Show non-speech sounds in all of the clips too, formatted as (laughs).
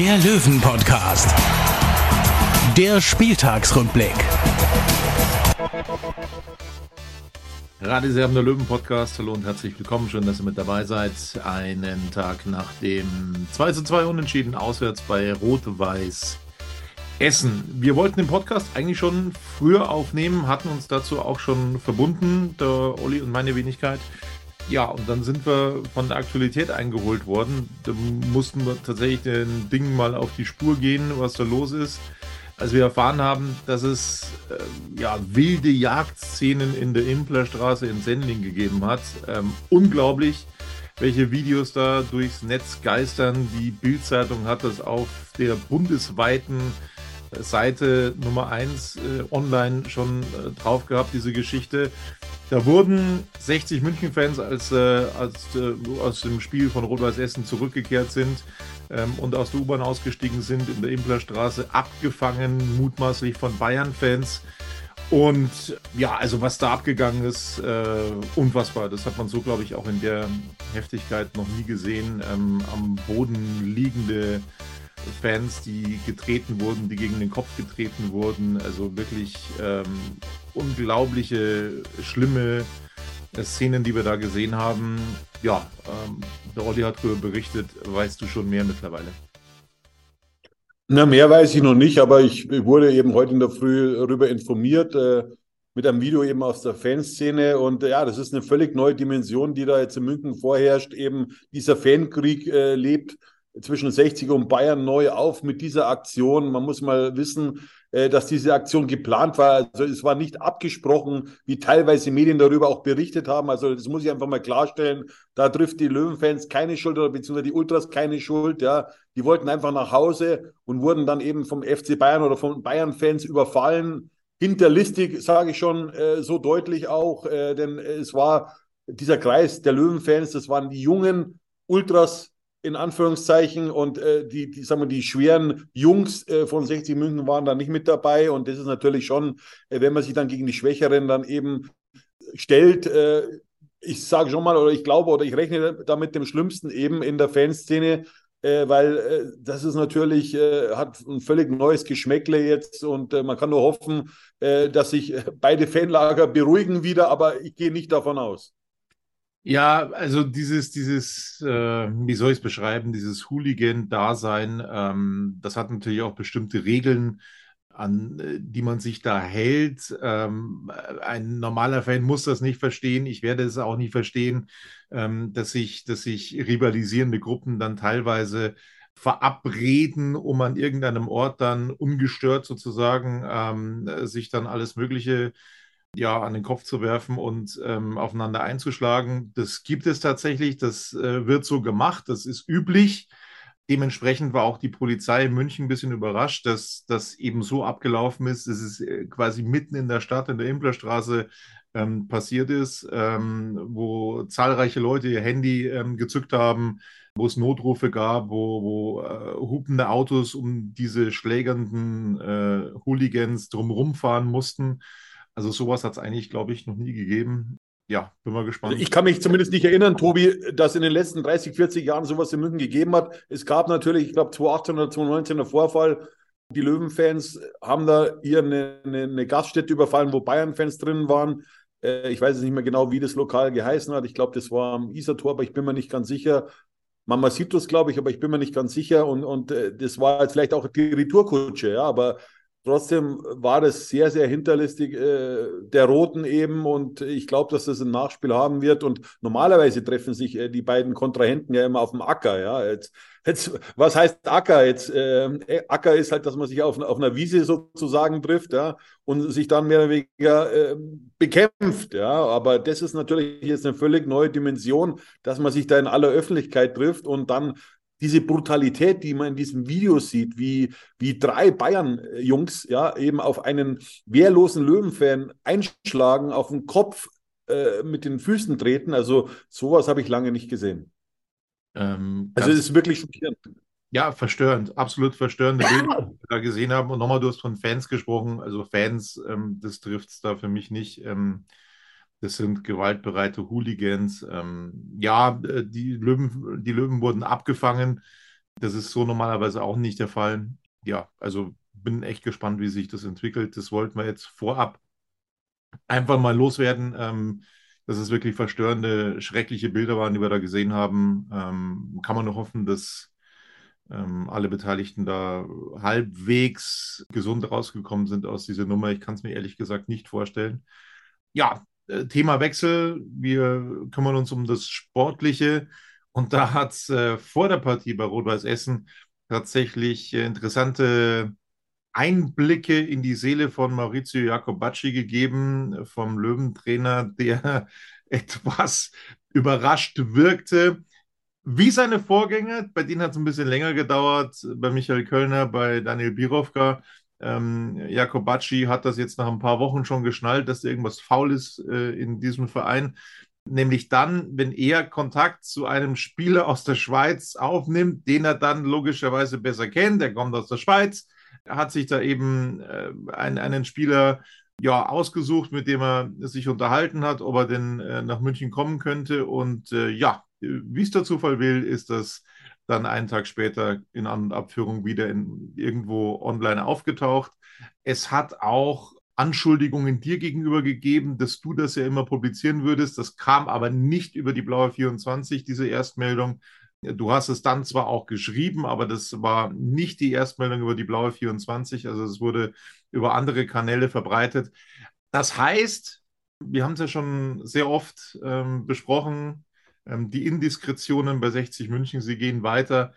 der Löwen-Podcast. Der Spieltagsrückblick. Radioserben der Löwen Podcast. Hallo und herzlich willkommen. Schön, dass ihr mit dabei seid. Einen Tag nach dem 2 zu 2 Unentschieden auswärts bei Rot-Weiß Essen. Wir wollten den Podcast eigentlich schon früher aufnehmen, hatten uns dazu auch schon verbunden, der Olli und meine Wenigkeit. Ja, und dann sind wir von der Aktualität eingeholt worden. Da mussten wir tatsächlich den Dingen mal auf die Spur gehen, was da los ist. Als wir erfahren haben, dass es äh, ja, wilde Jagdszenen in der Implerstraße in Sendling gegeben hat. Ähm, unglaublich, welche Videos da durchs Netz geistern. Die Bildzeitung hat das auf der bundesweiten Seite Nummer 1 äh, online schon äh, drauf gehabt, diese Geschichte. Da wurden 60 München-Fans, als, äh, als äh, aus dem Spiel von Rot-Weiß Essen zurückgekehrt sind ähm, und aus der U-Bahn ausgestiegen sind, in der Implerstraße abgefangen, mutmaßlich von Bayern-Fans. Und ja, also was da abgegangen ist, äh, unfassbar. Das hat man so, glaube ich, auch in der Heftigkeit noch nie gesehen. Ähm, am Boden liegende Fans, die getreten wurden, die gegen den Kopf getreten wurden. Also wirklich ähm, unglaubliche, schlimme Szenen, die wir da gesehen haben. Ja, ähm, der Olli hat darüber berichtet. Weißt du schon mehr mittlerweile? Na, mehr weiß ich noch nicht, aber ich wurde eben heute in der Früh darüber informiert, äh, mit einem Video eben aus der Fanszene. Und äh, ja, das ist eine völlig neue Dimension, die da jetzt in München vorherrscht. Eben dieser Fankrieg äh, lebt zwischen 60 und Bayern neu auf mit dieser Aktion. Man muss mal wissen, äh, dass diese Aktion geplant war. Also es war nicht abgesprochen, wie teilweise Medien darüber auch berichtet haben. Also das muss ich einfach mal klarstellen. Da trifft die Löwenfans keine Schuld oder beziehungsweise die Ultras keine Schuld. Ja, die wollten einfach nach Hause und wurden dann eben vom FC Bayern oder von Bayern-Fans überfallen. Hinterlistig, sage ich schon äh, so deutlich auch, äh, denn es war dieser Kreis der Löwenfans, das waren die jungen Ultras in Anführungszeichen. Und äh, die, die, sagen wir, die schweren Jungs äh, von 60 München waren da nicht mit dabei. Und das ist natürlich schon, äh, wenn man sich dann gegen die Schwächeren dann eben stellt, äh, ich sage schon mal oder ich glaube oder ich rechne damit dem Schlimmsten eben in der Fanszene, äh, weil äh, das ist natürlich, hat ein völlig neues Geschmäckle jetzt. Und man kann nur hoffen, dass sich beide Fanlager beruhigen wieder, aber ich gehe nicht davon aus. Ja, also dieses, dieses, äh, wie soll ich es beschreiben, dieses Hooligan-Dasein, ähm, das hat natürlich auch bestimmte Regeln, an äh, die man sich da hält. Ähm, ein normaler Fan muss das nicht verstehen. Ich werde es auch nicht verstehen, ähm, dass sich, dass sich rivalisierende Gruppen dann teilweise verabreden, um an irgendeinem Ort dann ungestört sozusagen ähm, sich dann alles Mögliche ja, an den Kopf zu werfen und ähm, aufeinander einzuschlagen. Das gibt es tatsächlich, das äh, wird so gemacht, das ist üblich. Dementsprechend war auch die Polizei in München ein bisschen überrascht, dass das eben so abgelaufen ist. Es ist äh, quasi mitten in der Stadt, in der Implerstraße ähm, passiert ist, ähm, wo zahlreiche Leute ihr Handy ähm, gezückt haben, wo es Notrufe gab, wo, wo äh, hupende Autos um diese schlägernden äh, Hooligans drumherum fahren mussten. Also sowas hat es eigentlich, glaube ich, noch nie gegeben. Ja, bin mal gespannt. Ich kann mich zumindest nicht erinnern, Tobi, dass in den letzten 30, 40 Jahren sowas in München gegeben hat. Es gab natürlich, ich glaube, 2018 oder 2019 der Vorfall. Die Löwenfans haben da hier eine, eine, eine Gaststätte überfallen, wo Bayern-Fans drin waren. Äh, ich weiß jetzt nicht mehr genau, wie das Lokal geheißen hat. Ich glaube, das war am Isartor, aber ich bin mir nicht ganz sicher. Mama sieht das, glaube ich, aber ich bin mir nicht ganz sicher. Und, und äh, das war jetzt vielleicht auch die Retourkutsche, ja, aber Trotzdem war das sehr, sehr hinterlistig äh, der Roten eben und ich glaube, dass das ein Nachspiel haben wird. Und normalerweise treffen sich äh, die beiden Kontrahenten ja immer auf dem Acker. Ja, jetzt, jetzt was heißt Acker? Jetzt ähm, äh, Acker ist halt, dass man sich auf, auf einer Wiese sozusagen trifft, ja, und sich dann mehr oder weniger äh, bekämpft. Ja, aber das ist natürlich jetzt eine völlig neue Dimension, dass man sich da in aller Öffentlichkeit trifft und dann diese Brutalität, die man in diesem Video sieht, wie, wie drei Bayern-Jungs ja eben auf einen wehrlosen Löwenfan einschlagen, auf den Kopf äh, mit den Füßen treten. Also sowas habe ich lange nicht gesehen. Ähm, also es ist wirklich schockierend. Ja, verstörend, absolut verstörende Bilder, (laughs) die wir da gesehen haben. Und nochmal, du hast von Fans gesprochen. Also Fans, ähm, das trifft es da für mich nicht. Ähm, das sind gewaltbereite Hooligans. Ähm, ja, äh, die Löwen, die Löwen wurden abgefangen. Das ist so normalerweise auch nicht der Fall. Ja, also bin echt gespannt, wie sich das entwickelt. Das wollten wir jetzt vorab einfach mal loswerden. Ähm, dass es wirklich verstörende, schreckliche Bilder waren, die wir da gesehen haben. Ähm, kann man nur hoffen, dass ähm, alle Beteiligten da halbwegs gesund rausgekommen sind aus dieser Nummer. Ich kann es mir ehrlich gesagt nicht vorstellen. Ja, Thema Wechsel. Wir kümmern uns um das Sportliche. Und da hat es äh, vor der Partie bei Rot-Weiß Essen tatsächlich äh, interessante Einblicke in die Seele von Maurizio Jacobacci gegeben, vom Löwentrainer, (laughs) der etwas überrascht wirkte. Wie seine Vorgänger, bei denen hat es ein bisschen länger gedauert, bei Michael Kölner, bei Daniel Birovka. Ähm, Jakobacci hat das jetzt nach ein paar Wochen schon geschnallt, dass irgendwas faul ist äh, in diesem Verein. Nämlich dann, wenn er Kontakt zu einem Spieler aus der Schweiz aufnimmt, den er dann logischerweise besser kennt, der kommt aus der Schweiz, hat sich da eben äh, einen, einen Spieler ja, ausgesucht, mit dem er sich unterhalten hat, ob er denn äh, nach München kommen könnte. Und äh, ja, wie es der Zufall will, ist das dann einen Tag später in An- und Abführung wieder in, irgendwo online aufgetaucht. Es hat auch Anschuldigungen dir gegenüber gegeben, dass du das ja immer publizieren würdest. Das kam aber nicht über die Blaue 24, diese Erstmeldung, Du hast es dann zwar auch geschrieben, aber das war nicht die Erstmeldung über die blaue 24, also es wurde über andere Kanäle verbreitet. Das heißt, wir haben es ja schon sehr oft ähm, besprochen, ähm, die Indiskretionen bei 60 München, sie gehen weiter.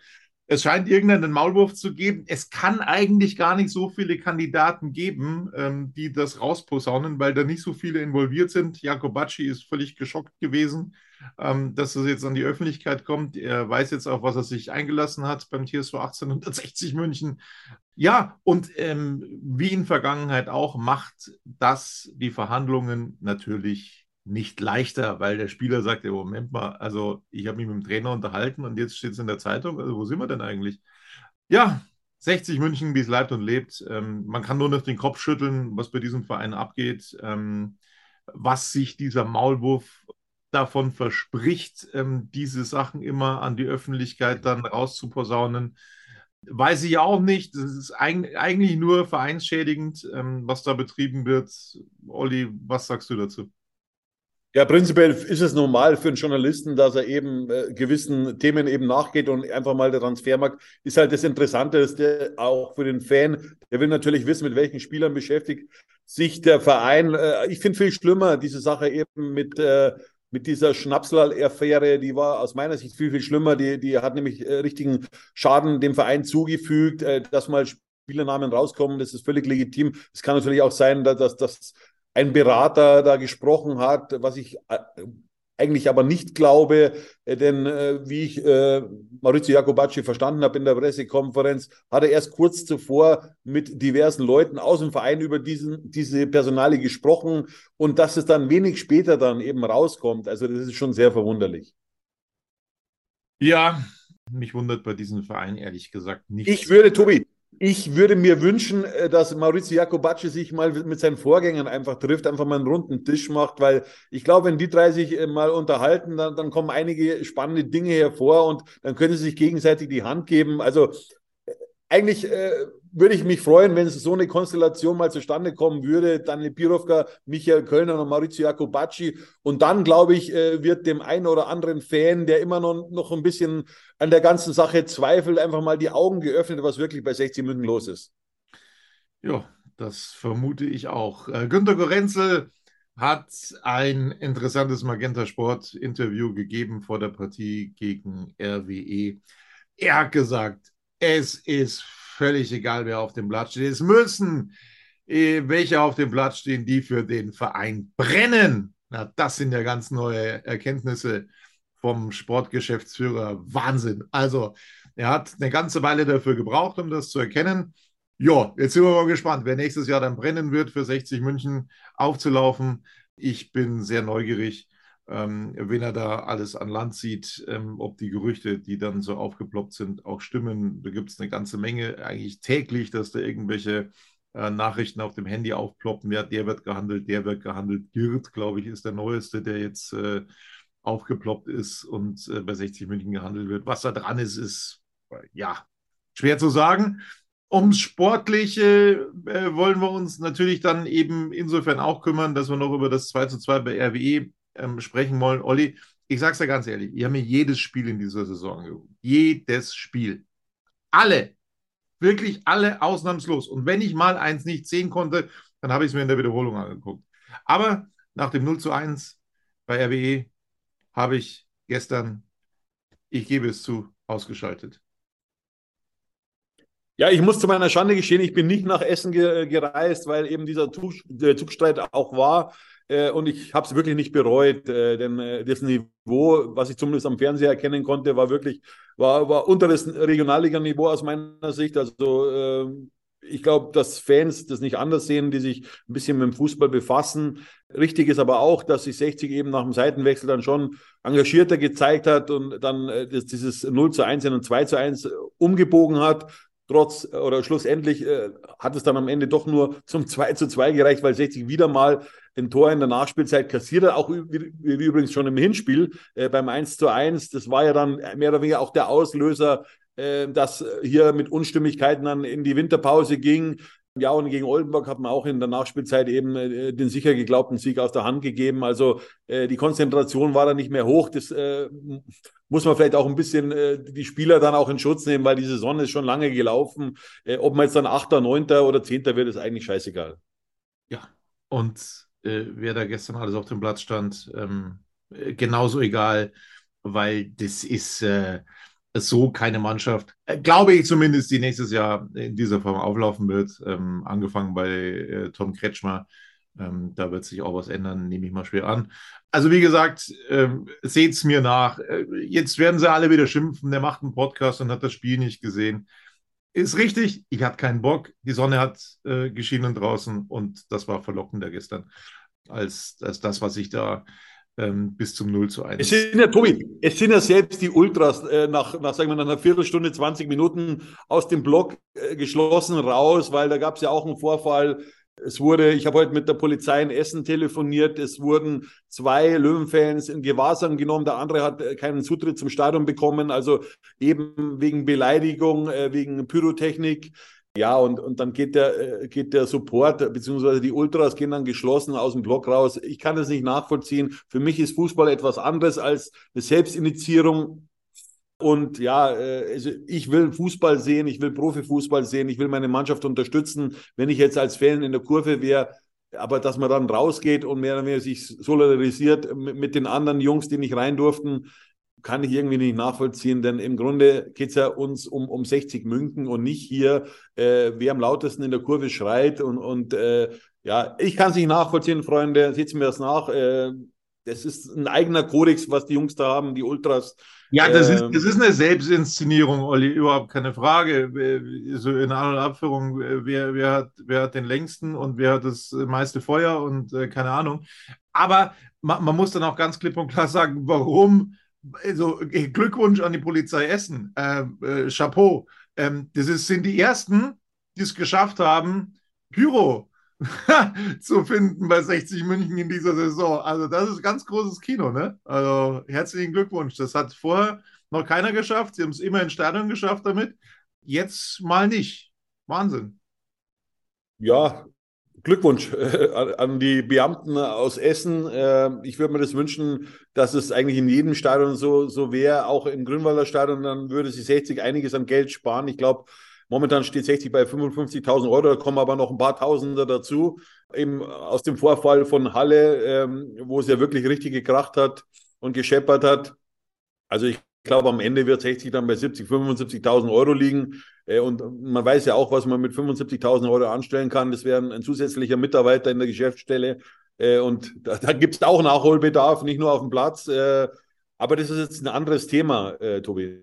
Es scheint irgendeinen Maulwurf zu geben. Es kann eigentlich gar nicht so viele Kandidaten geben, ähm, die das rausposaunen, weil da nicht so viele involviert sind. Jakobacci ist völlig geschockt gewesen ähm, dass es jetzt an die Öffentlichkeit kommt. Er weiß jetzt auch, was er sich eingelassen hat beim TSV 1860 München. Ja, und ähm, wie in Vergangenheit auch, macht das die Verhandlungen natürlich nicht leichter, weil der Spieler sagt, ja, Moment mal, also ich habe mich mit dem Trainer unterhalten und jetzt steht es in der Zeitung, also wo sind wir denn eigentlich? Ja, 60 München, wie es lebt und lebt. Ähm, man kann nur noch den Kopf schütteln, was bei diesem Verein abgeht, ähm, was sich dieser Maulwurf davon verspricht, ähm, diese Sachen immer an die Öffentlichkeit dann rauszuposaunen. Weiß ich auch nicht. Das ist eigentlich nur vereinsschädigend, ähm, was da betrieben wird. Olli, was sagst du dazu? Ja, prinzipiell ist es normal für einen Journalisten, dass er eben äh, gewissen Themen eben nachgeht und einfach mal der Transfermarkt ist halt das Interessante, ist der, auch für den Fan, der will natürlich wissen, mit welchen Spielern beschäftigt sich der Verein. Äh, ich finde viel schlimmer diese Sache eben mit äh, mit dieser Schnapsal-Affäre, die war aus meiner Sicht viel, viel schlimmer. Die, die hat nämlich äh, richtigen Schaden dem Verein zugefügt, äh, dass mal Spielernamen rauskommen, das ist völlig legitim. Es kann natürlich auch sein, dass, dass, dass ein Berater da gesprochen hat, was ich äh, eigentlich aber nicht glaube, äh, denn äh, wie ich äh, Maurizio Jacobacci verstanden habe in der Pressekonferenz, hat er erst kurz zuvor mit diversen Leuten aus dem Verein über diesen, diese Personale gesprochen und dass es dann wenig später dann eben rauskommt. Also das ist schon sehr verwunderlich. Ja, mich wundert bei diesem Verein ehrlich gesagt nicht. Ich würde, Tobi, ich würde mir wünschen, äh, dass Maurizio Jacobacci sich mal mit seinen Vorgängern einfach trifft, einfach mal einen runden Tisch macht, weil ich glaube, wenn die drei sich äh, mal unterhalten, dann, dann kommen einige spannende Dinge hervor und dann können sie sich gegenseitig die Hand geben. Also äh, eigentlich äh, würde ich mich freuen, wenn so eine Konstellation mal zustande kommen würde. Daniel Pirovka, Michael Kölner und Maurizio Jacobacci. Und dann, glaube ich, äh, wird dem einen oder anderen Fan, der immer noch, noch ein bisschen an der ganzen Sache zweifelt, einfach mal die Augen geöffnet, was wirklich bei 60 München los ist. Ja, das vermute ich auch. Äh, Günter Gorenzel hat ein interessantes Magenta Sport Interview gegeben vor der Partie gegen RWE. Er hat gesagt, es ist völlig egal, wer auf dem Blatt steht. Es müssen äh, welche auf dem Blatt stehen, die für den Verein brennen. Na, das sind ja ganz neue Erkenntnisse vom Sportgeschäftsführer. Wahnsinn. Also, Er hat eine ganze Weile dafür gebraucht, um das zu erkennen. Ja, jetzt sind wir mal gespannt, wer nächstes Jahr dann brennen wird, für 60 München aufzulaufen. Ich bin sehr neugierig, ähm, wenn er da alles an Land sieht, ähm, ob die Gerüchte, die dann so aufgeploppt sind, auch stimmen. Da gibt es eine ganze Menge, eigentlich täglich, dass da irgendwelche äh, Nachrichten auf dem Handy aufploppen. Ja, der wird gehandelt, der wird gehandelt. Girt, glaube ich, ist der neueste, der jetzt äh, aufgeploppt ist und äh, bei 60 München gehandelt wird. Was da dran ist, ist ja schwer zu sagen. Ums Sportliche äh, wollen wir uns natürlich dann eben insofern auch kümmern, dass wir noch über das 2 zu 2 bei RWE ähm, sprechen wollen. Olli, ich sage es ja ganz ehrlich, ich habe mir jedes Spiel in dieser Saison angeguckt. Jedes Spiel. Alle. Wirklich alle ausnahmslos. Und wenn ich mal eins nicht sehen konnte, dann habe ich es mir in der Wiederholung angeguckt. Aber nach dem 0 zu 1 bei RWE habe ich gestern, ich gebe es zu, ausgeschaltet. Ja, ich muss zu meiner Schande gestehen, ich bin nicht nach Essen ge gereist, weil eben dieser Zug Zugstreit auch war. Äh, und ich habe es wirklich nicht bereut, äh, denn äh, das Niveau, was ich zumindest am Fernseher erkennen konnte, war wirklich, war, war unter das Regionalliga-Niveau aus meiner Sicht. Also ähm, ich glaube, dass Fans das nicht anders sehen, die sich ein bisschen mit dem Fußball befassen. Richtig ist aber auch, dass sich 60 eben nach dem Seitenwechsel dann schon engagierter gezeigt hat und dann äh, dieses 0 zu 1 und 2 zu 1 umgebogen hat. Trotz oder schlussendlich äh, hat es dann am Ende doch nur zum 2 zu 2 gereicht, weil 60 wieder mal ein Tor in der Nachspielzeit kassiert hat, auch wie, wie übrigens schon im Hinspiel äh, beim 1 zu 1. Das war ja dann mehr oder weniger auch der Auslöser äh, das hier mit Unstimmigkeiten dann in die Winterpause ging. Ja, und gegen Oldenburg hat man auch in der Nachspielzeit eben äh, den sicher geglaubten Sieg aus der Hand gegeben. Also äh, die Konzentration war da nicht mehr hoch. Das äh, muss man vielleicht auch ein bisschen äh, die Spieler dann auch in Schutz nehmen, weil die Saison ist schon lange gelaufen. Äh, ob man jetzt dann Achter, Neunter oder Zehnter wird, ist eigentlich scheißegal. Ja, und äh, wer da gestern alles auf dem Platz stand, ähm, genauso egal, weil das ist so keine Mannschaft, äh, glaube ich zumindest, die nächstes Jahr in dieser Form auflaufen wird. Ähm, angefangen bei äh, Tom Kretschmer. Ähm, da wird sich auch was ändern, nehme ich mal schwer an. Also wie gesagt, ähm, seht es mir nach. Äh, jetzt werden sie alle wieder schimpfen, der macht einen Podcast und hat das Spiel nicht gesehen. Ist richtig, ich hatte keinen Bock. Die Sonne hat äh, geschienen draußen und das war verlockender gestern als, als das, was ich da ähm, bis zum 0 zu 1. Es sind ja, Tobi, es sind ja selbst die Ultras äh, nach, nach, sagen wir, nach einer Viertelstunde, 20 Minuten aus dem Block äh, geschlossen raus, weil da gab es ja auch einen Vorfall. Es wurde, ich habe heute mit der Polizei in Essen telefoniert, es wurden zwei Löwenfans in Gewahrsam genommen, der andere hat äh, keinen Zutritt zum Stadion bekommen, also eben wegen Beleidigung, äh, wegen Pyrotechnik. Ja, und, und dann geht der, äh, geht der Support, beziehungsweise die Ultras gehen dann geschlossen aus dem Block raus. Ich kann das nicht nachvollziehen. Für mich ist Fußball etwas anderes als eine Selbstinitiierung. Und ja, äh, also ich will Fußball sehen, ich will Profifußball sehen, ich will meine Mannschaft unterstützen. Wenn ich jetzt als Fan in der Kurve wäre, aber dass man dann rausgeht und mehr oder weniger sich solidarisiert mit, den anderen Jungs, die nicht rein durften, kann ich irgendwie nicht nachvollziehen, denn im Grunde geht es ja uns um, um 60 Münken und nicht hier, äh, wer am lautesten in der Kurve schreit. Und, und äh, ja, ich kann es nicht nachvollziehen, Freunde, setzen wir das nach. Äh, das ist ein eigener Kodex, was die Jungs da haben, die Ultras. Ja, das, ist, ähm, das ist eine Selbstinszenierung, Olli, überhaupt keine Frage. So in An- und Abführung, wer, wer, hat, wer hat den längsten und wer hat das meiste Feuer und äh, keine Ahnung. Aber man, man muss dann auch ganz klipp und klar sagen, warum also Glückwunsch an die Polizei Essen. Äh, äh, Chapeau. Ähm, das ist, sind die ersten, die es geschafft haben, Pyro (laughs) zu finden bei 60 München in dieser Saison. Also, das ist ganz großes Kino, ne? Also, herzlichen Glückwunsch. Das hat vorher noch keiner geschafft. Sie haben es immer in Stadion geschafft damit. Jetzt mal nicht. Wahnsinn. Ja, Glückwunsch äh, an die Beamten aus Essen. Äh, ich würde mir das wünschen, dass es eigentlich in jedem Stadion so, so wäre, auch im Grünwalder Stadion, dann würde sich 60 einiges an Geld sparen. Ich glaube, momentan steht 60 bei 55.000 Euro, da kommen aber noch ein paar Tausender dazu. Eben aus dem Vorfall von Halle, ähm, wo es ja wirklich richtig gekracht hat und gescheppert hat. Also ich glaube, am Ende wird 60 dann bei 70, 75.000 Euro liegen. Äh, und man weiß ja auch, was man mit 75.000 Euro anstellen kann. Das wäre ein zusätzlicher Mitarbeiter in der Geschäftsstelle. Äh, und da, da gibt es auch Nachholbedarf, nicht nur auf dem Platz. Äh, aber das ist jetzt ein anderes Thema, Tobi.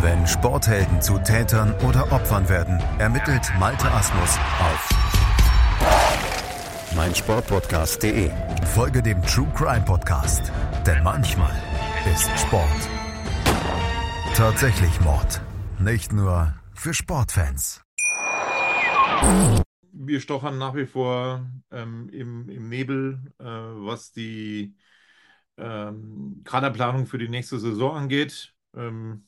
Wenn Sporthelden zu Tätern oder Opfern werden, ermittelt Malte Asmus auf meinsportpodcast.de. Folge dem True Crime Podcast, denn manchmal ist Sport tatsächlich Mord. Nicht nur für Sportfans. Wir stochern nach wie vor ähm, im, im Nebel, äh, was die ähm, Kaderplanung für die nächste Saison angeht. Ähm,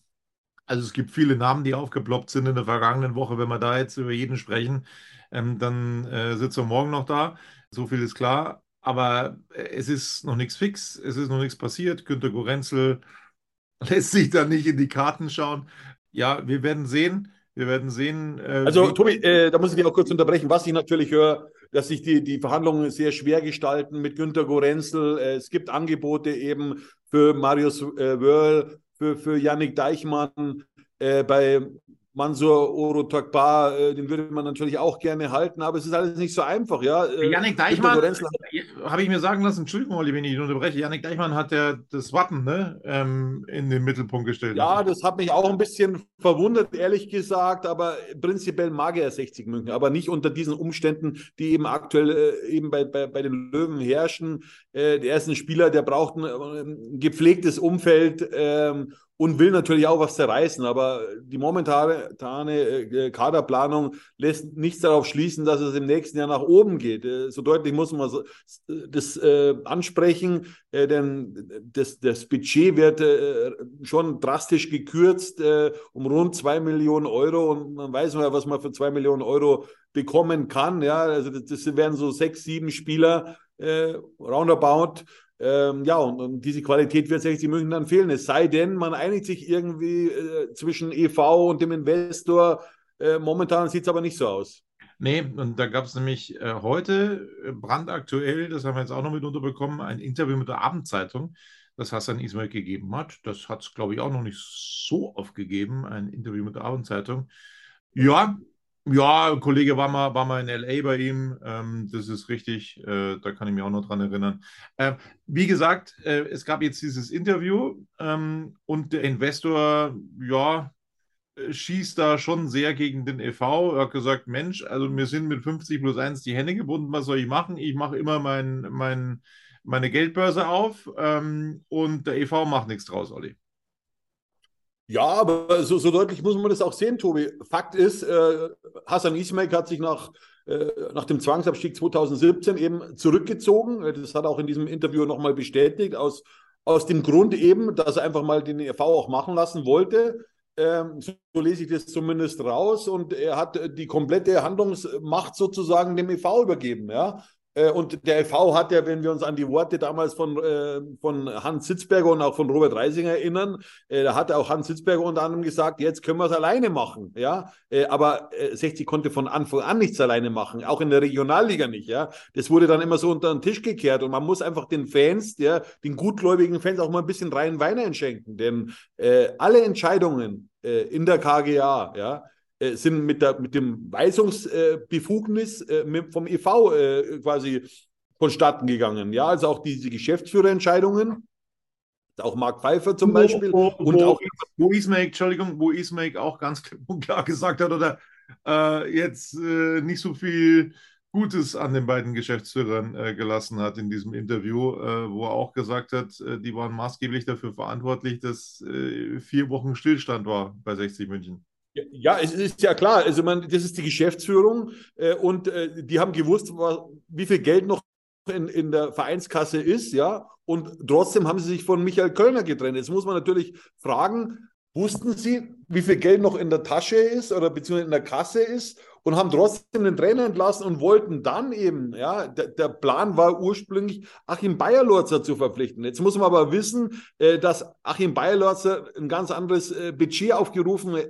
also es gibt viele Namen, die aufgeploppt sind in der vergangenen Woche. Wenn wir da jetzt über jeden sprechen, ähm, dann äh, sitzt er morgen noch da. So viel ist klar. Aber äh, es ist noch nichts fix, es ist noch nichts passiert. Günter Gorenzel (laughs) lässt sich da nicht in die Karten schauen. Ja, wir werden sehen. Wir werden sehen. Äh, Also, Tobi, äh, da muss ich dich auch kurz unterbrechen. Was ich natürlich höre, dass sich die, die Verhandlungen sehr schwer gestalten mit Günter Gorenzel. Äh, es gibt Angebote eben für Marius äh, Wörl, für, für Yannick Deichmann, äh, bei Mansur Oro Tokbar, äh, den würde man natürlich auch gerne halten, aber es ist alles nicht so einfach, ja. Äh, Günter Deichmann, Gorenzel habe ich mir sagen lassen, Entschuldigung, Olli, wenn ich ihn unterbreche. Yannick Deichmann hat ja das Wappen ne, ähm, in den Mittelpunkt gestellt. Ja, das hat mich auch ein bisschen verwundert, ehrlich gesagt, aber prinzipiell mag er 60 München, aber nicht unter diesen Umständen, die eben aktuell äh, eben bei, bei, bei den Löwen herrschen. Äh, der ist ein Spieler, der braucht ein, äh, ein gepflegtes Umfeld ähm, und will natürlich auch was zerreißen, aber die momentane äh, Kaderplanung lässt nichts darauf schließen, dass es im nächsten Jahr nach oben geht. Äh, so deutlich muss man das äh, ansprechen, denn das, das Budget wird schon drastisch gekürzt um rund zwei Millionen Euro und man weiß mal, was man für zwei Millionen Euro bekommen kann. Ja, also das, werden so sechs, sieben Spieler roundabout. Ähm, ja, und, und diese Qualität wird 60 München dann fehlen. Es sei denn, man einigt sich irgendwie äh, zwischen EV und dem Investor. Äh, momentan sieht es aber nicht so aus. Nee, und da gab es nämlich äh, heute äh, brandaktuell, das haben wir jetzt auch noch mit unterbekommen, ein Interview mit der Abendzeitung, das Hassan Ismail gegeben hat. Das hat es, glaube ich, auch noch nicht so oft gegeben, ein Interview mit der Abendzeitung. Ja, ja, ein Kollege war mal, war mal in LA bei ihm, ähm, das ist richtig, äh, da kann ich mich auch noch dran erinnern. Äh, wie gesagt, äh, es gab jetzt dieses Interview ähm, und der Investor, ja, äh, schießt da schon sehr gegen den e.V. Er hat gesagt, Mensch, also mir sind mit 50 plus 1 die Hände gebunden, was soll ich machen? Ich mache immer mein, mein, meine Geldbörse auf ähm, und der e.V. macht nichts draus, Olli. Ja, aber so, so deutlich muss man das auch sehen, Tobi. Fakt ist, äh, Hassan Ismail hat sich nach, äh, nach dem Zwangsabstieg 2017 eben zurückgezogen. Das hat er auch in diesem Interview nochmal bestätigt, aus, aus dem Grund eben, dass er einfach mal den EV auch machen lassen wollte. Ähm, so, lese ich das zumindest raus. Und er hat die komplette Handlungsmacht sozusagen dem EV übergeben, ja. Äh, Und der EV hat ja, wenn wir uns an die Worte damals von, äh, von Hans Sitzberger und auch von Robert Reisinger erinnern, äh, da hat auch Hans Sitzberger unter anderem gesagt, jetzt können wir es alleine machen. Ja? Aber äh, 60 konnte von Anfang an nichts alleine machen, auch in der Regionalliga nicht. Ja? Das wurde dann immer so unter den Tisch gekehrt und man muss einfach den Fans, ja, den gutgläubigen Fans auch mal ein bisschen reinen Wein einschenken. Denn alle Entscheidungen in der KGA, ja, sind mit, der, mit dem Weisungsbefugnis äh, mit, vom EV äh, quasi vonstatten gegangen. Ja, also auch diese Geschäftsführerentscheidungen, auch Mark Pfeiffer zum Beispiel Wo, und wo, auch wo Ismail, Entschuldigung, wo Ismail auch ganz und (laughs) klar gesagt hat, oder äh, jetzt äh, nicht so viel Gutes an den beiden Geschäftsführern äh, gelassen hat in diesem Interview, äh, wo er auch gesagt hat, äh, die waren maßgeblich dafür verantwortlich, dass äh, vier Wochen Stillstand war bei 60 München. Ja, es ist ja klar. Also man, das ist die Geschäftsführung äh, und äh, die haben gewusst, wie viel Geld noch in, in der Vereinskasse ist, ja. Und trotzdem haben sie sich von Michael Kölner getrennt. Jetzt muss man natürlich fragen, wussten sie, wie viel Geld noch in der Tasche ist oder beziehungsweise in der Kasse ist und haben trotzdem den Trainer entlassen und wollten dann eben, ja, der, der Plan war ursprünglich, Achim Bayerlorzer zu verpflichten. Jetzt muss man aber wissen, äh, dass Achim Bayerlorzer ein ganz anderes äh, Budget aufgerufen hat,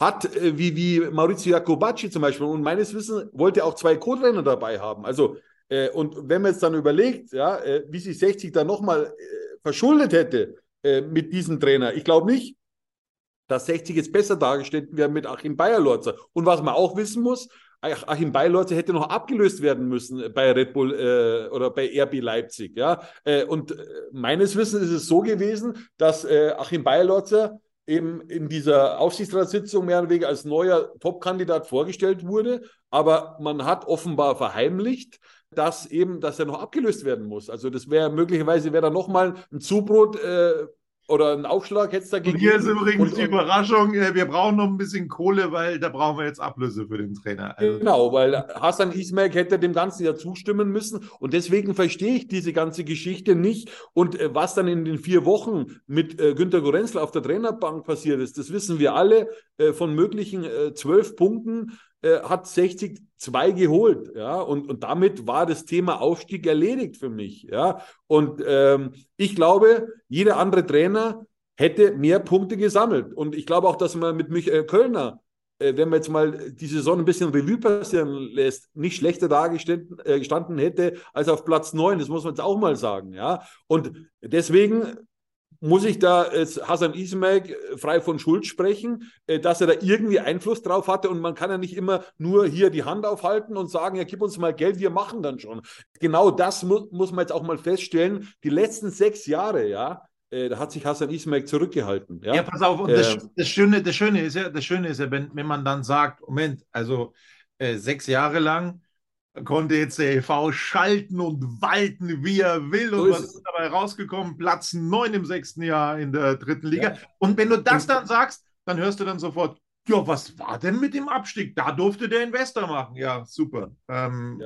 äh, wie, wie Maurizio Jacobacci zum Beispiel, und meines Wissens wollte er auch zwei Co-Trainer dabei haben. Also, äh, und wenn man jetzt dann überlegt, ja, äh, wie sich 60 dann nochmal äh, verschuldet hätte äh, mit diesem Trainer, ich glaube nicht, dass 60 jetzt besser dargestellt wäre mit Achim Bayerlorzer. Und was man auch wissen muss, Achim Bayerlorzer hätte noch abgelöst werden müssen bei Red Bull äh, oder bei RB Leipzig. Ja? Äh, und äh, meines Wissens ist es so gewesen, dass äh, Achim Bayerlorzer eben in dieser Aufsichtsratssitzung mehr oder weniger als neuer Top-Kandidat vorgestellt wurde, aber man hat offenbar verheimlicht, dass eben, dass er noch abgelöst werden muss. Also das wäre möglicherweise wäre da nochmal ein Zubrot äh, oder ein Aufschlag hätte es da gegeben. Hier ist übrigens und, die Überraschung, äh, wir brauchen noch ein bisschen Kohle, weil da brauchen wir jetzt Ablöse für den Trainer. Also genau, weil Hassan Ismail hätte dem Ganzen ja zustimmen müssen und deswegen verstehe ich diese ganze Geschichte nicht und äh, was dann in den vier Wochen mit äh, Günter Gorenzel auf der Trainerbank passiert ist, das wissen wir alle, von möglichen zwölf Punkten äh, hat 60 zwei geholt, ja, und, und damit war das Thema Aufstieg erledigt für mich, ja. Und ähm, ich glaube, jeder andere Trainer hätte mehr Punkte gesammelt. Und ich glaube auch, dass man mit Michael Kölner, äh, wenn man jetzt mal die Saison ein bisschen Revue passieren lässt, nicht schlechter dargestanden äh, gestanden hätte als auf Platz 9. Das muss man jetzt auch mal sagen, ja. Und deswegen muss ich da jetzt Hasan Ismail äh, frei von Schuld sprechen, äh, dass er da irgendwie Einfluss drauf hatte und man kann ja nicht immer nur hier die Hand aufhalten und sagen, ja, gib uns mal Geld, wir machen dann schon. Genau das mu muss man jetzt auch mal feststellen. Die letzten sechs Jahre, ja, äh, da hat sich Hasan Ismail zurückgehalten. Ja, ja pass auf, und das, das, Schöne, das Schöne ist ja, das Schöne ist ja, wenn, wenn man dann sagt, Moment, also äh, sechs Jahre lang konnte jetzt der EV schalten und walten, wie er will. Und so was ist dabei rausgekommen? Platz 9 im sechsten Jahr in der dritten Liga. Ja. Und wenn du das dann sagst, dann hörst du dann sofort, ja, was war denn mit dem Abstieg? Da durfte der Investor machen. Ja, super. Ähm,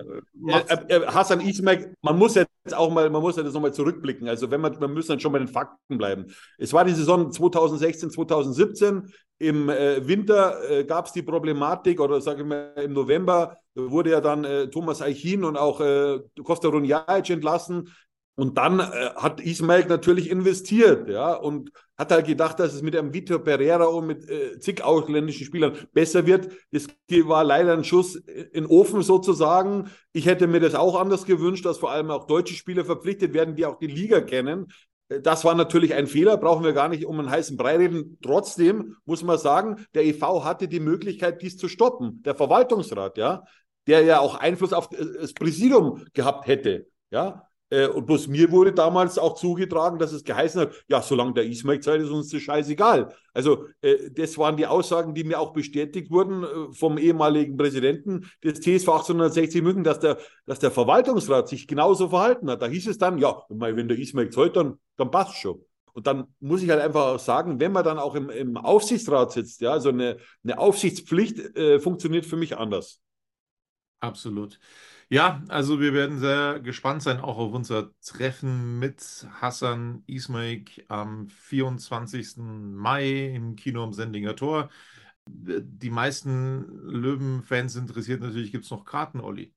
ja. Äh, äh, Hassan Ismail, man muss jetzt auch mal, man muss jetzt nochmal zurückblicken. Also wenn man, wir müssen dann schon bei den Fakten bleiben. Es war die Saison 2016, 2017. Im äh, Winter äh, gab es die Problematik, oder sage ich mal, im November wurde ja dann äh, Thomas Eichin und auch äh, Costa Runjaic entlassen. Und dann äh, hat Ismail natürlich investiert, ja, und hat halt gedacht, dass es mit einem Vitor Pereira und mit äh, zig ausländischen Spielern besser wird. Das war leider ein Schuss in den Ofen sozusagen. Ich hätte mir das auch anders gewünscht, dass vor allem auch deutsche Spieler verpflichtet werden, die auch die Liga kennen. Äh, das war natürlich ein Fehler, brauchen wir gar nicht um einen heißen Brei reden. Trotzdem muss man sagen, der EV hatte die Möglichkeit, dies zu stoppen. Der Verwaltungsrat, ja, der ja auch Einfluss auf das Präsidium gehabt hätte, ja, äh, und bloß mir wurde damals auch zugetragen, dass es geheißen hat, ja, solange der Ismail Zeit ist, uns das scheißegal. Also äh, das waren die Aussagen, die mir auch bestätigt wurden äh, vom ehemaligen Präsidenten des TSV 1860 München, dass der, dass der Verwaltungsrat sich genauso verhalten hat. Da hieß es dann, ja, wenn der Ismail Zeit, dann, dann passt schon. Und dann muss ich halt einfach auch sagen, wenn man dann auch im, im Aufsichtsrat sitzt, ja, also eine, eine Aufsichtspflicht äh, funktioniert für mich anders. Absolut. Ja, also wir werden sehr gespannt sein, auch auf unser Treffen mit Hassan Ismaik am 24. Mai im Kino am Sendinger Tor. Die meisten Löwen-Fans interessiert natürlich, gibt es noch Karten, Olli?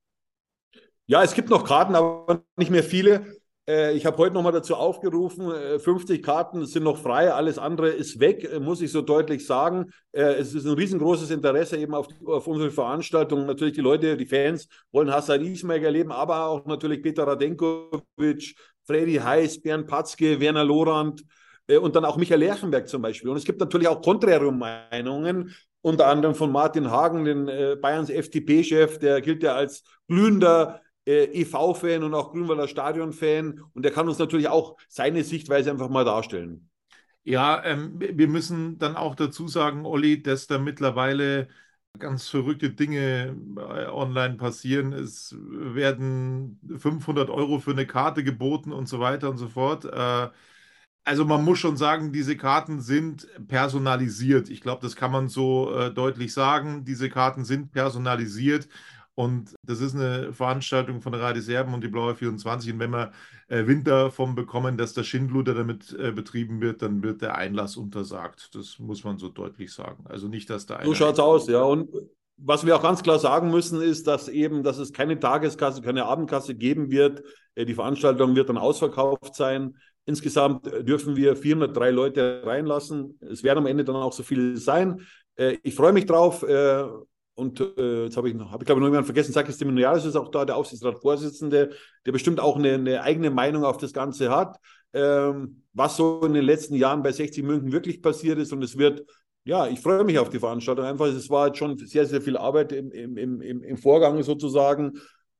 Ja, es gibt noch Karten, aber nicht mehr viele. Äh, ich habe heute nochmal dazu aufgerufen, 50 äh, Karten sind noch frei, alles andere ist weg, äh, muss ich so deutlich sagen. Es ist ein riesengroßes Interesse eben auf, auf unsere Veranstaltung. Natürlich die Leute, die Fans wollen Hassan Ismail erleben, aber auch natürlich Peter Radenkovic, Freddy Heiß, Bernd Patzke, Werner Lorand und dann auch Michael Lerchenberg zum Beispiel. Und es gibt natürlich auch konträre Meinungen, unter anderem von Martin Hagen, den Bayerns FDP-Chef, der gilt ja als glühender äh, EV-Fan und auch Grünwalder Stadion-Fan und der kann uns natürlich auch seine Sichtweise einfach mal darstellen. Ja, ähm, wir müssen dann auch dazu sagen, Olli, dass da mittlerweile ganz verrückte Dinge äh, online passieren. Es werden 500 Euro für eine Karte geboten und so weiter und so fort. Äh, also man muss schon sagen, diese Karten sind personalisiert. Ich glaube, das kann man so äh, deutlich sagen. Diese Karten sind personalisiert und das ist eine Veranstaltung von der Radio Serben und die Blaue 24. Und wenn wir äh, Wind davon bekommen, dass der Schindluder damit äh, betrieben wird, dann wird der Einlass untersagt. Das muss man so deutlich sagen. Also nicht, dass da So schaut es aus, ja. Und was wir auch ganz klar sagen müssen, ist, dass eben, dass es keine Tageskasse, keine Abendkasse geben wird. Äh, die Veranstaltung wird dann ausverkauft sein. Insgesamt dürfen wir 403 Leute reinlassen. Es werden am Ende dann auch so viele sein. Äh, ich freue mich drauf. Äh, und äh, jetzt habe ich, hab ich glaube ich, noch jemanden vergessen. Sakis Teminialis ist auch da, der Aufsichtsratsvorsitzende, der bestimmt auch eine, eine, eigene Meinung auf das Ganze hat, ähm, was so in den letzten Jahren bei 60 München wirklich passiert ist. Und es wird, ja, ich freue mich auf die Veranstaltung. Einfach, es war jetzt schon sehr, sehr viel Arbeit im, im, im, im Vorgang sozusagen.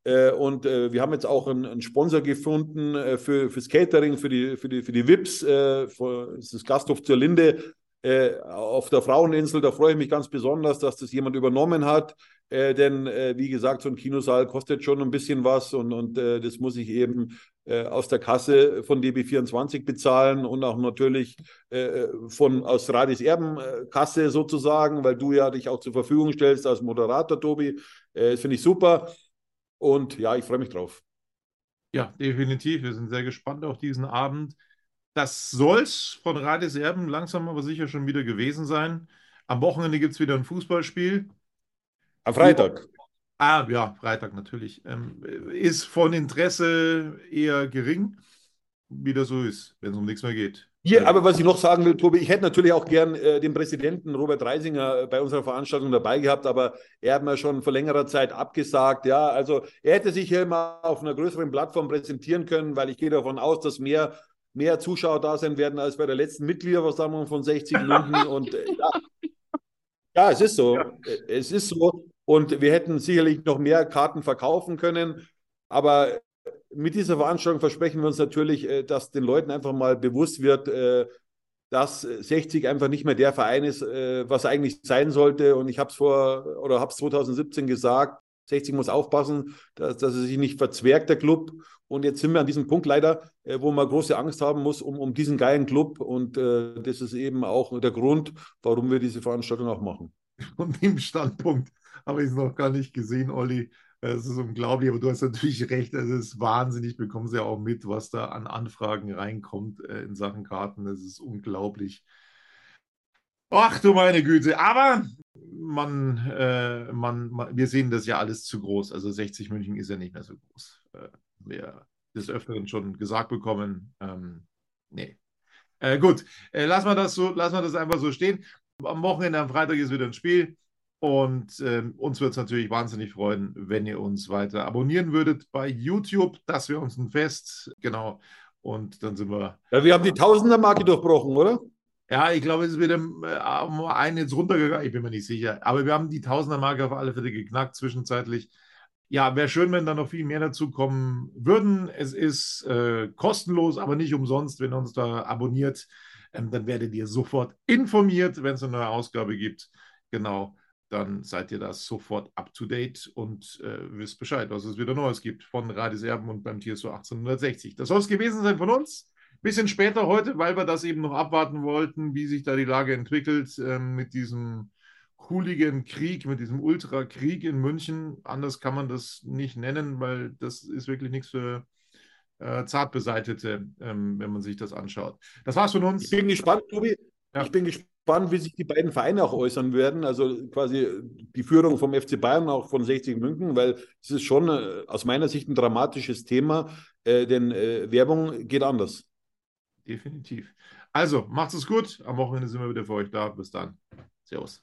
Äh, und äh, wir haben jetzt auch einen, einen Sponsor gefunden äh, für, fürs Catering, für die, für die, für die VIPs, äh, für, das ist Gasthof zur Linde äh, auf der Fraueninsel. Da freue ich mich ganz besonders, dass das jemand übernommen hat. Äh, denn wie gesagt, so ein Kinosaal kostet schon ein bisschen was und, und das muss ich eben aus der Kasse von DB24 bezahlen und auch natürlich von aus Radis Erbenkasse sozusagen, weil du ja dich auch zur Verfügung stellst als Moderator, Tobi. das finde ich super. Und ja, ich freue mich drauf. Ja, definitiv. Wir sind sehr gespannt auf diesen Abend. Das soll es von Radis Erben langsam aber sicher schon wieder gewesen sein. Am Wochenende gibt es wieder ein Fußballspiel. Am Freitag. Ah, ja, Freitag natürlich. Ähm, ist von Interesse eher gering, wie das so ist, wenn es um nichts mehr geht. Hier, aber was ich noch sagen will, Tobi, ich hätte natürlich auch gern äh, den Präsidenten Robert Reisinger bei unserer Veranstaltung dabei gehabt, aber er hat mir schon vor längerer Zeit abgesagt. Ja, also er hätte sich hier mal auf einer größeren Plattform präsentieren können, weil ich gehe davon aus, dass mehr, mehr Zuschauer da sein werden als bei der letzten Mitgliederversammlung von 60 Minuten. (laughs) Und äh, ja. ja, es ist so. Ja. Es ist so. Und wir hätten sicherlich noch mehr Karten verkaufen können. Aber mit dieser Veranstaltung versprechen wir uns natürlich, äh, dass den Leuten einfach mal bewusst wird, äh, dass 60 einfach nicht mehr der Verein ist, äh, was eigentlich sein sollte. Und ich habe es vor oder habe es 2017 gesagt, 60 muss aufpassen, dass, dass er sich nicht verzwergt, der Club. Und jetzt sind wir an diesem Punkt leider, wo man große Angst haben muss um, um diesen geilen Club. Und äh, das ist eben auch der Grund, warum wir diese Veranstaltung auch machen. (laughs) Von dem Standpunkt habe ich es noch gar nicht gesehen, Olli. Es ist unglaublich, aber du hast natürlich recht. Es ist wahnsinnig. Bekommen Sie ja auch mit, was da an Anfragen reinkommt äh, in Sachen Karten. Es ist unglaublich. Ach du meine Güte. Aber man, äh, man, man, wir sehen das ja alles zu groß. Also 60 München ist ja nicht mehr so groß. Äh, wir des Öfteren schon gesagt bekommen. Ähm, nee. Äh, gut, äh, lassen wir das so, lassen wir das einfach so stehen. Am Wochenende, am Freitag ist wieder ein Spiel. Und äh, uns würde es natürlich wahnsinnig freuen, wenn ihr uns weiter abonnieren würdet bei YouTube. Das wäre uns ein Fest. Genau. Und dann sind wir. Ja, wir haben die Tausender-Marke durchbrochen, oder? Ja, ich glaube, es ist wieder äh, um einen jetzt runtergegangen. Ich bin mir nicht sicher. Aber wir haben die Tausender-Marke auf alle Fälle geknackt zwischenzeitlich. Ja, wäre schön, wenn da noch viel mehr dazu kommen würden. Es ist äh, kostenlos, aber nicht umsonst, wenn ihr uns da abonniert. Ähm, dann werdet ihr sofort informiert, wenn es eine neue Ausgabe gibt. Genau dann seid ihr da sofort up to date und äh, wisst Bescheid, was es wieder Neues gibt von Radis Erben und beim TSO 1860. Das soll es gewesen sein von uns. Bisschen später heute, weil wir das eben noch abwarten wollten, wie sich da die Lage entwickelt äh, mit diesem Hooligan-Krieg, mit diesem Ultra-Krieg in München. Anders kann man das nicht nennen, weil das ist wirklich nichts für äh, Zartbeseitete, ähm, wenn man sich das anschaut. Das war's von uns. Ich bin gespannt, Tobi. Ja. Ich bin gespannt wie sich die beiden Vereine auch äußern werden. Also quasi die Führung vom FC Bayern, auch von 60 München, weil es ist schon äh, aus meiner Sicht ein dramatisches Thema, äh, denn äh, Werbung geht anders. Definitiv. Also, macht es gut. Am Wochenende sind wir wieder für euch da. Bis dann. Servus.